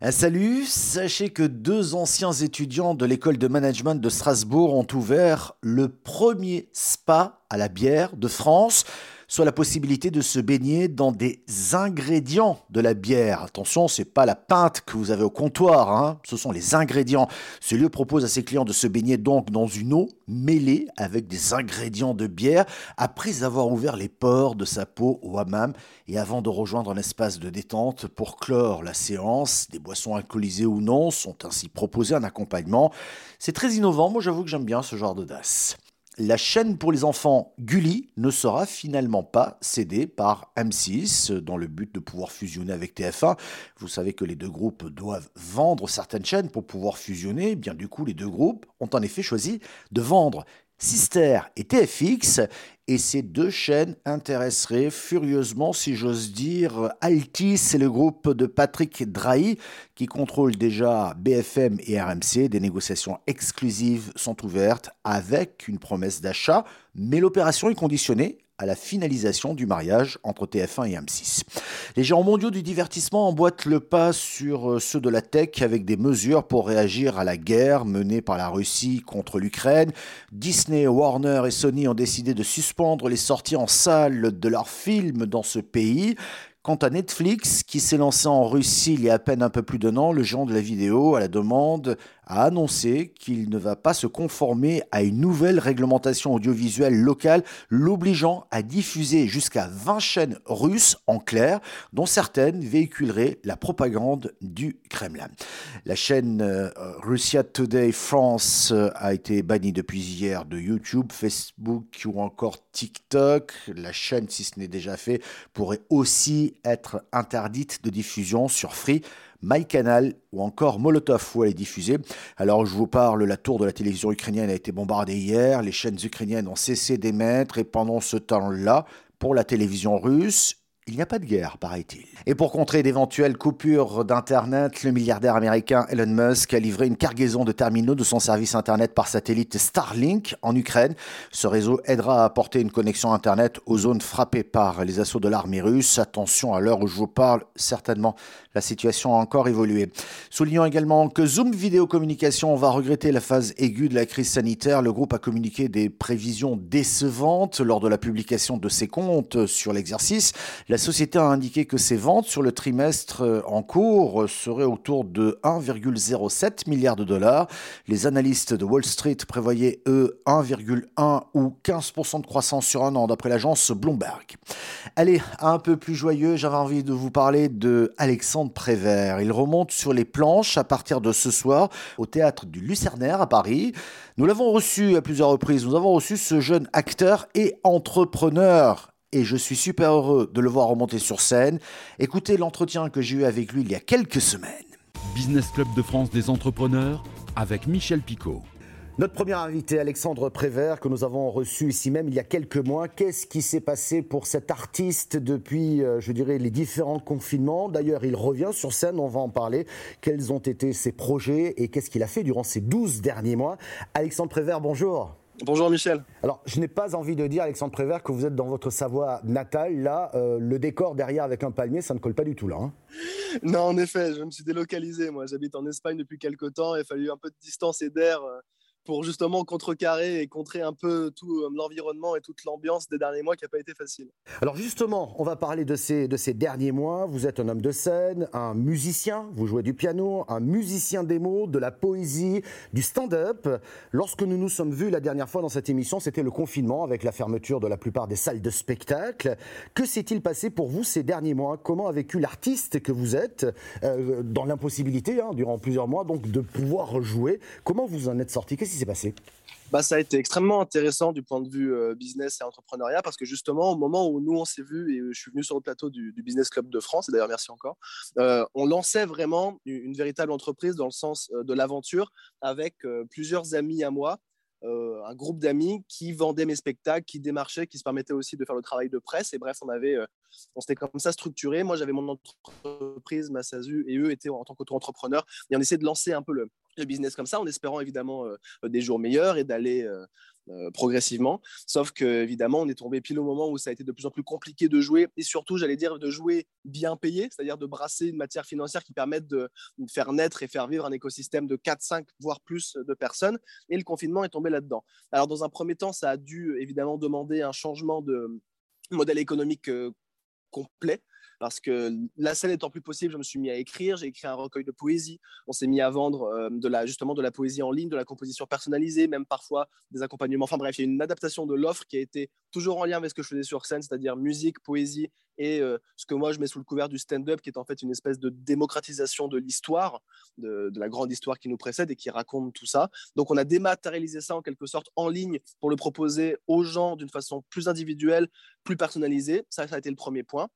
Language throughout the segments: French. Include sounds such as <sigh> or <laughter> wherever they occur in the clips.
Un salut, sachez que deux anciens étudiants de l'école de management de Strasbourg ont ouvert le premier spa à la bière de France soit la possibilité de se baigner dans des ingrédients de la bière. Attention, c'est pas la pinte que vous avez au comptoir, hein. ce sont les ingrédients. Ce lieu propose à ses clients de se baigner donc dans une eau mêlée avec des ingrédients de bière après avoir ouvert les pores de sa peau au hammam et avant de rejoindre un espace de détente pour clore la séance. Des boissons alcoolisées ou non sont ainsi proposées en accompagnement. C'est très innovant, moi j'avoue que j'aime bien ce genre d'audace la chaîne pour les enfants Gulli ne sera finalement pas cédée par M6 dans le but de pouvoir fusionner avec TF1. Vous savez que les deux groupes doivent vendre certaines chaînes pour pouvoir fusionner. Bien du coup, les deux groupes ont en effet choisi de vendre Sister et TFX, et ces deux chaînes intéresseraient furieusement, si j'ose dire, Altis et le groupe de Patrick Drahi, qui contrôle déjà BFM et RMC. Des négociations exclusives sont ouvertes avec une promesse d'achat, mais l'opération est conditionnée à la finalisation du mariage entre TF1 et M6. Les géants mondiaux du divertissement emboîtent le pas sur euh, ceux de la tech avec des mesures pour réagir à la guerre menée par la Russie contre l'Ukraine. Disney, Warner et Sony ont décidé de suspendre les sorties en salle de leurs films dans ce pays. Quant à Netflix, qui s'est lancé en Russie il y a à peine un peu plus d'un an, le géant de la vidéo, à la demande a annoncé qu'il ne va pas se conformer à une nouvelle réglementation audiovisuelle locale l'obligeant à diffuser jusqu'à 20 chaînes russes en clair, dont certaines véhiculeraient la propagande du Kremlin. La chaîne euh, Russia Today France euh, a été bannie depuis hier de YouTube, Facebook ou encore TikTok. La chaîne, si ce n'est déjà fait, pourrait aussi être interdite de diffusion sur Free. MyCanal ou encore Molotov où elle est diffusée. Alors je vous parle, la tour de la télévision ukrainienne a été bombardée hier, les chaînes ukrainiennes ont cessé d'émettre et pendant ce temps-là, pour la télévision russe, il n'y a pas de guerre, paraît-il. Et pour contrer d'éventuelles coupures d'Internet, le milliardaire américain Elon Musk a livré une cargaison de terminaux de son service Internet par satellite Starlink en Ukraine. Ce réseau aidera à apporter une connexion Internet aux zones frappées par les assauts de l'armée russe. Attention, à l'heure où je vous parle, certainement, la situation a encore évolué. Soulignons également que Zoom Vidéo Communication va regretter la phase aiguë de la crise sanitaire. Le groupe a communiqué des prévisions décevantes lors de la publication de ses comptes sur l'exercice. La société a indiqué que ses ventes sur le trimestre euh, en cours seraient autour de 1,07 milliard de dollars. Les analystes de Wall Street prévoyaient, eux, 1,1 ou 15% de croissance sur un an, d'après l'agence Bloomberg. Allez, un peu plus joyeux, j'avais envie de vous parler de Alexandre Prévert. Il remonte sur les planches à partir de ce soir au théâtre du Lucernaire à Paris. Nous l'avons reçu à plusieurs reprises. Nous avons reçu ce jeune acteur et entrepreneur et je suis super heureux de le voir remonter sur scène. Écoutez l'entretien que j'ai eu avec lui il y a quelques semaines. Business Club de France des entrepreneurs avec Michel Picot. Notre premier invité, Alexandre Prévert, que nous avons reçu ici même il y a quelques mois. Qu'est-ce qui s'est passé pour cet artiste depuis, euh, je dirais, les différents confinements? D'ailleurs, il revient sur scène, on va en parler. Quels ont été ses projets et qu'est-ce qu'il a fait durant ces 12 derniers mois? Alexandre Prévert, bonjour. Bonjour Michel. Alors, je n'ai pas envie de dire, Alexandre Prévert, que vous êtes dans votre Savoie natale. Là, euh, le décor derrière avec un palmier, ça ne colle pas du tout là. Hein. non, en effet, je me suis délocalisé. Moi, j'habite en Espagne depuis quelques temps. Il a fallu un peu de distance et d'air euh, pour justement contrecarrer et contrer un peu tout euh, l'environnement et toute l'ambiance des derniers mois qui n'a pas été facile. Alors justement, on va parler de ces, de ces derniers mois. Vous êtes un homme de scène, un musicien, vous jouez du piano, un musicien des mots, de la poésie, du stand-up. Lorsque nous nous sommes vus la dernière fois dans cette émission, c'était le confinement avec la fermeture de la plupart des salles de spectacle. Que s'est-il passé pour vous ces derniers mois? Comment a vécu l'artiste que vous êtes euh, dans l'impossibilité, hein, durant plusieurs mois, donc de pouvoir jouer Comment vous en êtes sorti? Passé bah, ça a été extrêmement intéressant du point de vue euh, business et entrepreneuriat parce que justement, au moment où nous on s'est vus et je suis venu sur le plateau du, Business Club de France, et d'ailleurs merci encore, euh, on lançait vraiment une, véritable entreprise dans le sens euh, de l'aventure avec plusieurs amis à moi. un groupe d'amis qui vendaient mes spectacles, qui démarchaient, qui se permettaient aussi de faire le travail de presse. Et bref, on avait, on s'était comme ça structuré. Moi, j'avais mon entreprise, ma SASU, et eux étaient en tant qu'auto-entrepreneurs. Et on essayait de lancer un peu le, business comme ça, en espérant évidemment des jours meilleurs et d'aller euh, progressivement. Sauf que évidemment, on est tombé pile au moment où ça a été de plus en plus compliqué de jouer et surtout, j'allais dire, de jouer bien payé, c'est-à-dire de brasser une matière financière qui permette de, faire naître et faire vivre un écosystème de 4, 5, voire plus de personnes. Et le confinement est tombé là-dedans. Alors, dans un premier temps, ça a dû évidemment demander un changement de modèle économique euh, complet parce que la scène étant plus possible, je me suis mis à écrire. J'ai écrit un recueil de poésie. On s'est mis à vendre euh, de justement de la poésie en ligne, de la composition personnalisée, même parfois des accompagnements. Enfin bref, il y a une adaptation de l'offre qui a été toujours en lien avec ce que je faisais sur scène, c'est-à-dire musique, poésie et euh, ce que moi je mets sous le couvert du stand-up, qui est en fait une espèce de démocratisation de l'histoire, de, de, la grande histoire qui nous précède et qui raconte tout ça. Donc on a dématérialisé ça en quelque sorte en ligne pour le proposer aux gens d'une façon plus individuelle, plus personnalisée. Ça, ça a été le premier point.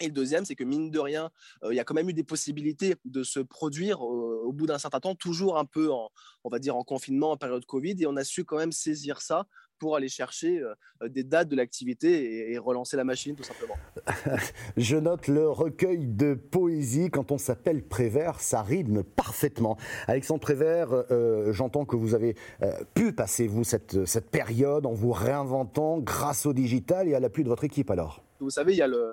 Et le deuxième, c'est que mine de rien, euh, il y a quand même eu des possibilités de se produire au bout d'un certain temps, toujours un peu en, on va dire, en confinement, en période Covid, et on a su quand même saisir ça pour aller chercher euh, des dates de l'activité et, relancer la machine, tout simplement. <laughs> Je note le recueil de poésie. Quand on s'appelle Prévert, ça rythme parfaitement. Alexandre Prévert, euh, j'entends que vous avez pu passer, vous, cette, cette période en vous réinventant grâce au digital et à l'appui de votre équipe, alors Vous savez, il y a le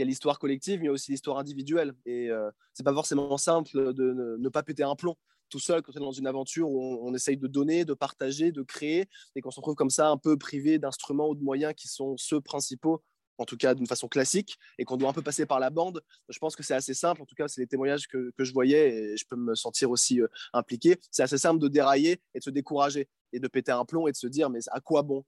il y a l'histoire collective, mais il aussi l'histoire individuelle. Et euh, c'est pas forcément simple de ne, pas péter un plomb tout seul quand on est dans une aventure où on, essaye de donner, de partager, de créer, et qu'on se retrouve comme ça un peu privé d'instruments ou de moyens qui sont ceux principaux en tout cas d'une façon classique, et qu'on doit un peu passer par la bande. Je pense que c'est assez simple, en tout cas, c'est les témoignages que, je voyais, et je peux me sentir aussi euh, impliqué. C'est assez simple de dérailler et de se décourager, et de péter un plomb et de se dire, mais à quoi bon?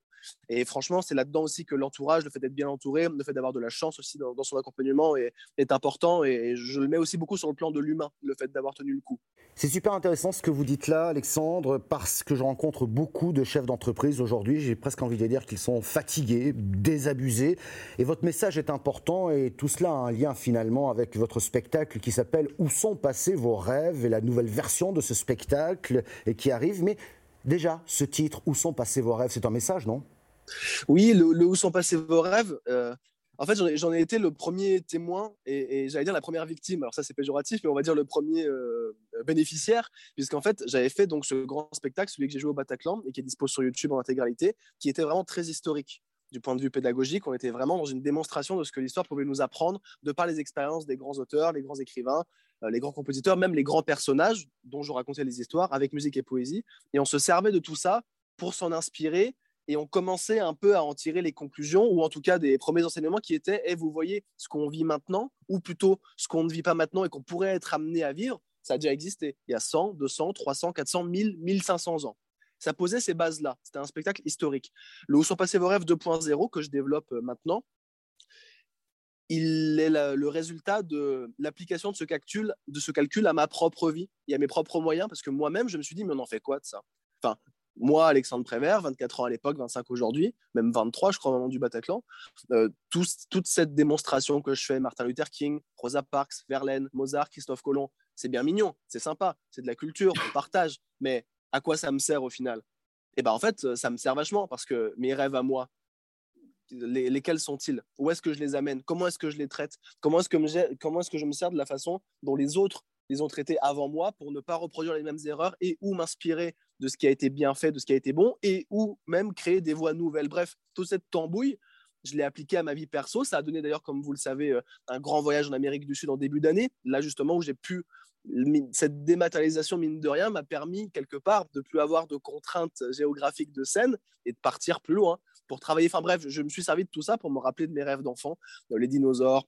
Et franchement, c'est là-dedans aussi que l'entourage, le fait d'être bien entouré, le fait d'avoir de la chance aussi dans, son accompagnement est, important. Et je le mets aussi beaucoup sur le plan de l'humain, le fait d'avoir tenu le coup. C'est super intéressant ce que vous dites là, Alexandre, parce que je rencontre beaucoup de chefs d'entreprise aujourd'hui. J'ai presque envie de dire qu'ils sont fatigués, désabusés. Et votre message est important et tout cela a un lien finalement avec votre spectacle qui s'appelle Où sont passés vos rêves? et la nouvelle version de ce spectacle et qui arrive. Mais déjà, ce titre, Où sont passés vos rêves, c'est un message, non? Oui, le, Où sont passés vos rêves euh, En fait, j'en ai, été le premier témoin et, j'allais dire la première victime. Alors ça, c'est péjoratif, mais on va dire le premier euh, bénéficiaire, puisqu'en fait, j'avais fait donc ce grand spectacle, celui que j'ai joué au Bataclan et qui est dispo sur YouTube en intégralité, qui était vraiment très historique du point de vue pédagogique. On était vraiment dans une démonstration de ce que l'histoire pouvait nous apprendre de par les expériences des grands auteurs, les grands écrivains, les grands compositeurs, même les grands personnages dont je racontais les histoires avec musique et poésie. Et on se servait de tout ça pour s'en inspirer et on commençait un peu à en tirer les conclusions, ou en tout cas des premiers enseignements qui étaient, et eh, vous voyez, ce qu'on vit maintenant, ou plutôt ce qu'on ne vit pas maintenant et qu'on pourrait être amené à vivre, ça a déjà existé. Il y a 100, 200, 300, 400, 1000, 1500 ans. Ça posait ces bases-là. C'était un spectacle historique. Le Où sont passés vos rêves 2.0 que je développe euh, maintenant, il est le résultat de l'application de ce calcul, à ma propre vie et à mes propres moyens, parce que moi-même, je me suis dit, mais on en fait quoi de ça? Enfin, moi, Alexandre Prévert, 24 ans à l'époque, 25 aujourd'hui, même 23, je crois, au moment du Bataclan, euh, toute cette démonstration que je fais, Martin Luther King, Rosa Parks, Verlaine, Mozart, Christophe Colomb, c'est bien mignon, c'est sympa, c'est de la culture, on partage, mais à quoi ça me sert au final? Eh bien, en fait, ça me sert vachement parce que mes rêves à moi, lesquels sont-ils? Où est-ce que je les amène? Comment est-ce que je les traite? Comment est-ce que, est-ce que je me sers de la façon dont les autres les ont traités avant moi pour ne pas reproduire les mêmes erreurs et ou m'inspirer de ce qui a été bien fait, de ce qui a été bon, et ou même créer des voies nouvelles? Bref, toute cette tambouille, je l'ai appliqué à ma vie perso. Ça a donné d'ailleurs, comme vous le savez, euh, un grand voyage en Amérique du Sud en début d'année. Là, justement, où j'ai pu. Cette dématérialisation, mine de rien, m'a permis quelque part de plus avoir de contraintes géographiques de scène et de partir plus loin pour travailler. Enfin bref, je me suis servi de tout ça pour me rappeler de mes rêves d'enfant, les dinosaures,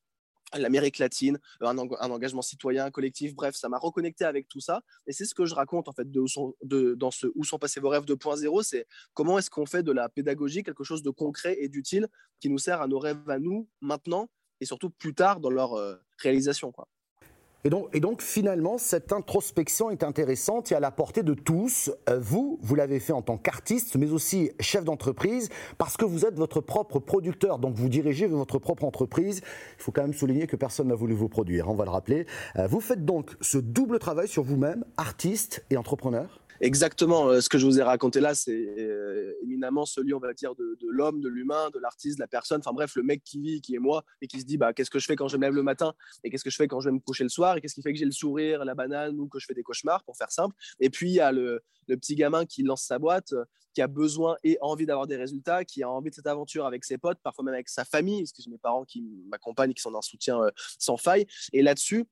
l'Amérique latine, euh, un, engagement citoyen, collectif, bref, ça m'a reconnecté avec tout ça. Et c'est ce que je raconte en fait de, dans ce Où sont passés vos rêves 2.0, c'est comment est-ce qu'on fait de la pédagogie quelque chose de concret et d'utile qui nous sert à nos rêves à nous maintenant et surtout plus tard dans leur euh, réalisation. Et donc, et donc, finalement, cette introspection est intéressante et à la portée de tous. Euh, vous, vous l'avez fait en tant qu'artiste, mais aussi chef d'entreprise, parce que vous êtes votre propre producteur. Donc vous dirigez votre propre entreprise. Il faut quand même souligner que personne n'a voulu vous produire, on va le rappeler. Euh, vous faites donc ce double travail sur vous-même, artiste et entrepreneur? Exactement. Euh, ce que je vous ai raconté là, c'est euh, éminemment celui, on va dire, de, l'homme, de l'humain, de l'artiste, de la personne. Enfin bref, le mec qui vit, qui est moi, et qui se dit, bah, qu'est-ce que je fais quand je me lève le matin, et qu'est-ce que je fais quand je vais me coucher le soir, et qu'est-ce qui fait que j'ai le sourire, la banane, ou que je fais des cauchemars, pour faire simple? Et puis, il y a le, petit gamin qui lance sa boîte, euh, qui a besoin et envie d'avoir des résultats, qui a envie de cette aventure avec ses potes, parfois même avec sa famille, parce que mes parents qui m'accompagnent, qui sont d'un soutien sans faille. Et là-dessus,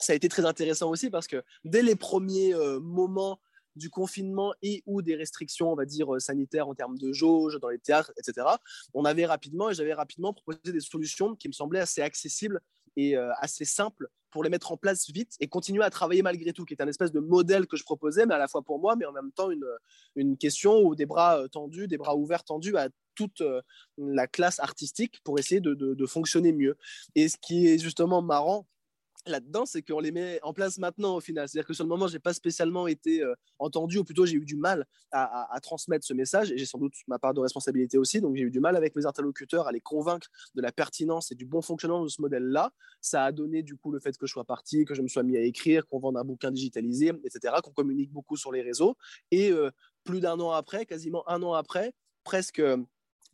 ça a été très intéressant aussi parce que dès les premiers moments du confinement et ou des restrictions, on va dire, euh, sanitaires en termes de jauge dans les théâtres, etc., on avait rapidement, et j'avais rapidement proposé des solutions qui me semblaient assez accessibles et euh, assez simples pour les mettre en place vite et continuer à travailler malgré tout, qui est un espèce de modèle que je proposais, mais à la fois pour moi, mais en même temps une, une question ou des bras euh, tendus, des bras ouverts tendus à toute la classe artistique pour essayer de fonctionner mieux. Et ce qui est justement marrant, là-dedans, c'est qu'on les met en place maintenant au final. C'est-à-dire que sur le moment, j'ai pas spécialement été euh, entendu, ou plutôt j'ai eu du mal à, transmettre ce message, et j'ai sans doute ma part de responsabilité aussi. Donc j'ai eu du mal avec mes interlocuteurs à les convaincre de la pertinence et du bon fonctionnement de ce modèle-là. Ça a donné du coup le fait que je sois parti, que je me sois mis à écrire, qu'on vende un bouquin digitalisé, etc., qu'on communique beaucoup sur les réseaux. Et euh, plus d'un an après, quasiment un an après, presque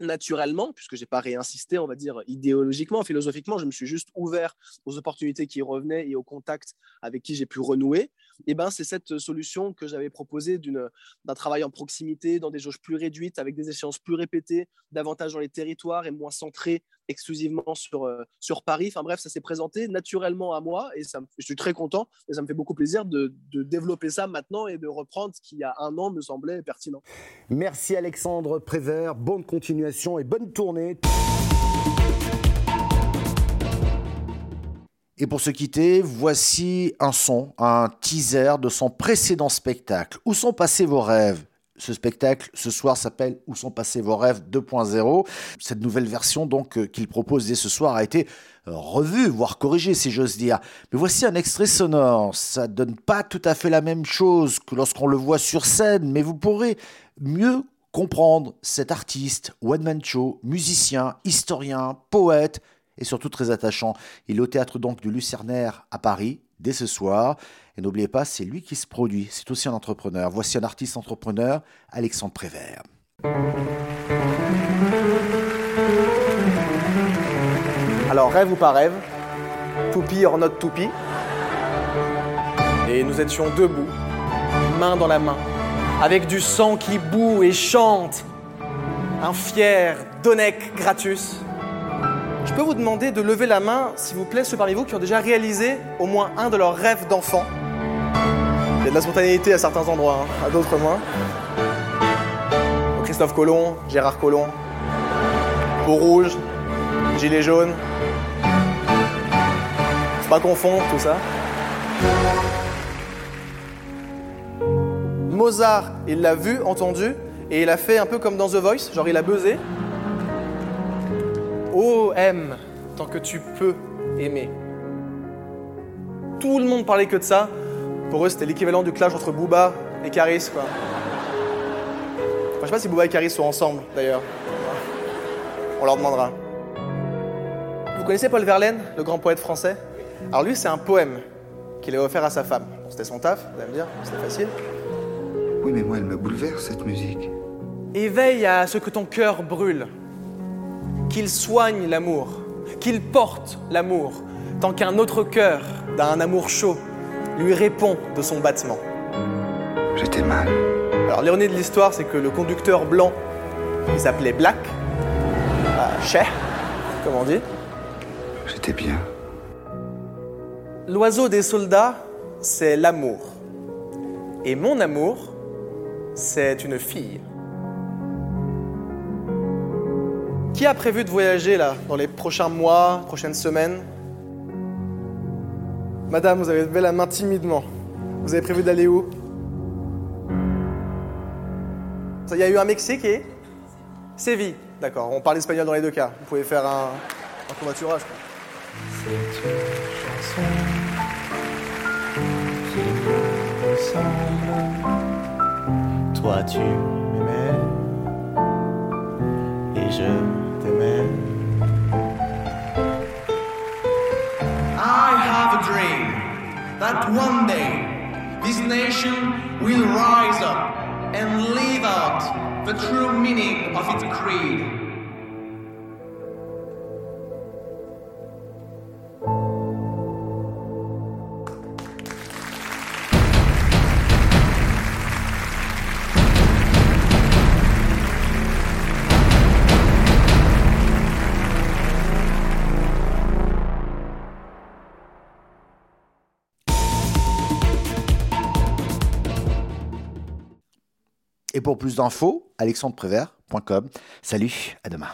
naturellement, puisque j'ai pas réinsisté, on va dire idéologiquement, philosophiquement, je me suis juste ouvert aux opportunités qui revenaient et aux contacts avec qui j'ai pu renouer. Et ben c'est cette solution que j'avais proposée d'un travail en proximité, dans des jauges plus réduites, avec des échéances plus répétées, davantage dans les territoires et moins centré exclusivement sur, euh, sur Paris. Enfin bref, ça s'est présenté naturellement à moi et je suis très content et ça me fait beaucoup plaisir de, de développer ça maintenant et de reprendre ce qui, il y a un an, me semblait pertinent. Merci Alexandre Prévert, bonne continuation et bonne tournée. Et pour se quitter, voici un son, un teaser de son précédent spectacle. Où sont passés vos rêves? Ce spectacle ce soir s'appelle Où sont passés vos rêves 2.0. Cette nouvelle version donc euh, qu'il propose dès ce soir a été revue, voire corrigée si j'ose dire. Mais voici un extrait sonore. Ça donne pas tout à fait la même chose que lorsqu'on le voit sur scène, mais vous pourrez mieux comprendre cet artiste, one-man show, musicien, historien, poète et surtout très attachant. Il est au théâtre donc du Lucernaire à Paris dès ce soir. Et n'oubliez pas, c'est lui qui se produit. C'est aussi un entrepreneur. Voici un artiste entrepreneur, Alexandre Prévert. Alors, rêve ou pas rêve, toupie or not toupie. Et nous étions debout, main dans la main, avec du sang qui boue et chante. Un fier Donec Gratus je peux vous demander de lever la main, s'il vous plaît, ceux parmi vous qui ont déjà réalisé au moins un de leurs rêves d'enfant. Il y a de la spontanéité à certains endroits, hein, à d'autres moins. Christophe Colomb, Gérard Collomb, Peau rouge, gilet jaune. Faut pas confondre tout ça. Mozart, il l'a vu, entendu, et il a fait un peu comme dans The Voice, genre il a buzzé, Oh, aime tant que tu peux aimer. Tout le monde parlait que de ça. Pour eux, c'était l'équivalent du clash entre Booba et Caris, quoi. Enfin, je sais pas si Booba et Caris sont ensemble, d'ailleurs. On leur demandera. Vous connaissez Paul Verlaine, le grand poète français? Alors lui, c'est un poème qu'il a offert à sa femme. c'était son taf, vous allez me dire, c'était facile. Oui, mais moi, elle me bouleverse, cette musique. Éveille à ce que ton cœur brûle qu'il soigne l'amour, qu'il porte l'amour, tant qu'un autre cœur, d'un amour chaud, lui répond de son battement. J'étais mal. Alors l'ironie de l'histoire, c'est que le conducteur blanc, il s'appelait Black, euh, comme on dit. J'étais bien. L'oiseau des soldats, c'est l'amour. Et mon amour, c'est une fille. Qui a prévu de voyager là dans les prochains mois, prochaines semaines? Madame, vous avez levé la main timidement. Vous avez prévu d'aller où? Il y a eu un Mexique et Séville. D'accord, on parle espagnol dans les deux cas. Vous pouvez faire un, un covoiturage. Toi, tu m'aimais et je I have a dream that one day this nation will rise up and live out the true meaning of its creed. Et pour plus d'infos, alexandreprévert.com. Salut, à demain.